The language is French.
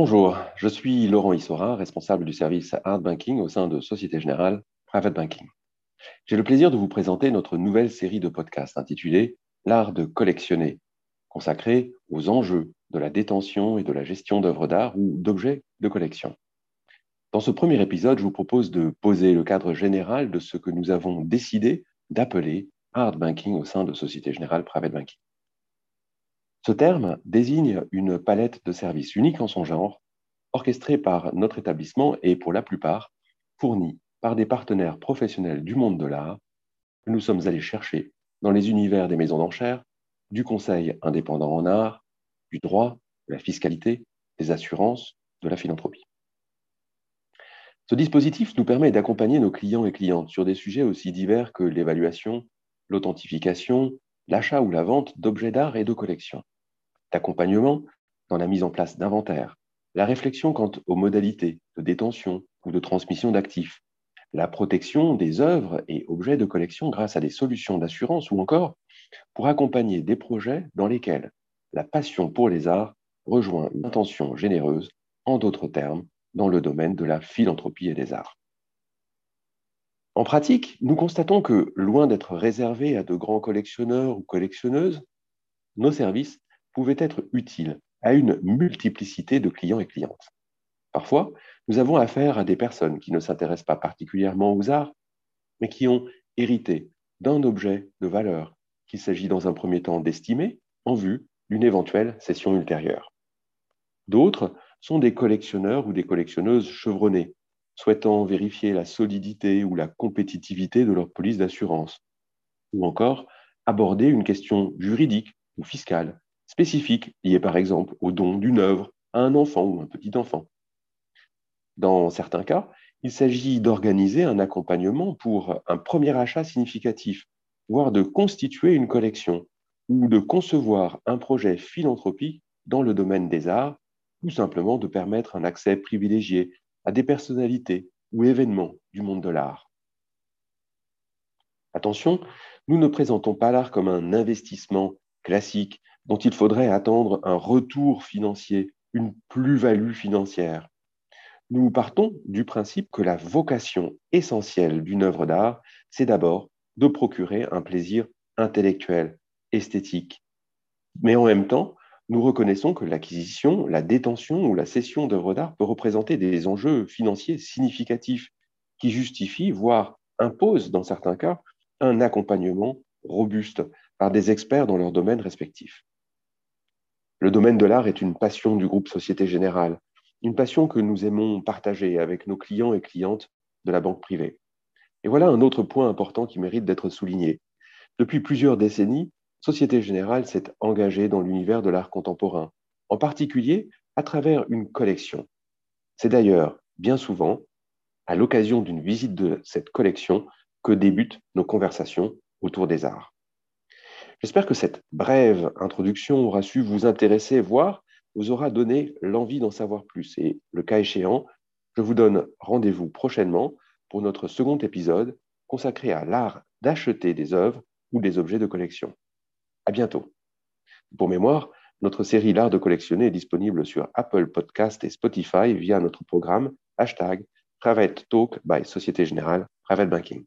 Bonjour, je suis Laurent Issora, responsable du service Art Banking au sein de Société Générale Private Banking. J'ai le plaisir de vous présenter notre nouvelle série de podcasts intitulée L'art de collectionner, consacrée aux enjeux de la détention et de la gestion d'œuvres d'art ou d'objets de collection. Dans ce premier épisode, je vous propose de poser le cadre général de ce que nous avons décidé d'appeler Art Banking au sein de Société Générale Private Banking. Ce terme désigne une palette de services unique en son genre, orchestrée par notre établissement et pour la plupart fournie par des partenaires professionnels du monde de l'art que nous sommes allés chercher dans les univers des maisons d'enchères, du conseil indépendant en art, du droit, de la fiscalité, des assurances, de la philanthropie. Ce dispositif nous permet d'accompagner nos clients et clientes sur des sujets aussi divers que l'évaluation, l'authentification, l'achat ou la vente d'objets d'art et de collection d'accompagnement dans la mise en place d'inventaires, la réflexion quant aux modalités de détention ou de transmission d'actifs, la protection des œuvres et objets de collection grâce à des solutions d'assurance ou encore pour accompagner des projets dans lesquels la passion pour les arts rejoint l'intention généreuse, en d'autres termes, dans le domaine de la philanthropie et des arts. En pratique, nous constatons que, loin d'être réservés à de grands collectionneurs ou collectionneuses, nos services pouvait être utile à une multiplicité de clients et clientes. Parfois, nous avons affaire à des personnes qui ne s'intéressent pas particulièrement aux arts, mais qui ont hérité d'un objet de valeur qu'il s'agit dans un premier temps d'estimer en vue d'une éventuelle cession ultérieure. D'autres sont des collectionneurs ou des collectionneuses chevronnés, souhaitant vérifier la solidité ou la compétitivité de leur police d'assurance, ou encore aborder une question juridique ou fiscale spécifiques liées par exemple au don d'une œuvre à un enfant ou un petit enfant. Dans certains cas, il s'agit d'organiser un accompagnement pour un premier achat significatif, voire de constituer une collection ou de concevoir un projet philanthropique dans le domaine des arts, ou simplement de permettre un accès privilégié à des personnalités ou événements du monde de l'art. Attention, nous ne présentons pas l'art comme un investissement classique dont il faudrait attendre un retour financier, une plus-value financière. Nous partons du principe que la vocation essentielle d'une œuvre d'art, c'est d'abord de procurer un plaisir intellectuel, esthétique. Mais en même temps, nous reconnaissons que l'acquisition, la détention ou la cession d'œuvres d'art peut représenter des enjeux financiers significatifs qui justifient, voire imposent dans certains cas, un accompagnement robuste par des experts dans leur domaine respectif. Le domaine de l'art est une passion du groupe Société Générale, une passion que nous aimons partager avec nos clients et clientes de la banque privée. Et voilà un autre point important qui mérite d'être souligné. Depuis plusieurs décennies, Société Générale s'est engagée dans l'univers de l'art contemporain, en particulier à travers une collection. C'est d'ailleurs bien souvent à l'occasion d'une visite de cette collection que débutent nos conversations autour des arts. J'espère que cette brève introduction aura su vous intéresser, voire vous aura donné l'envie d'en savoir plus. Et le cas échéant, je vous donne rendez-vous prochainement pour notre second épisode consacré à l'art d'acheter des œuvres ou des objets de collection. À bientôt. Pour mémoire, notre série L'art de collectionner est disponible sur Apple Podcast et Spotify via notre programme hashtag Private Talk by Société Générale Private Banking.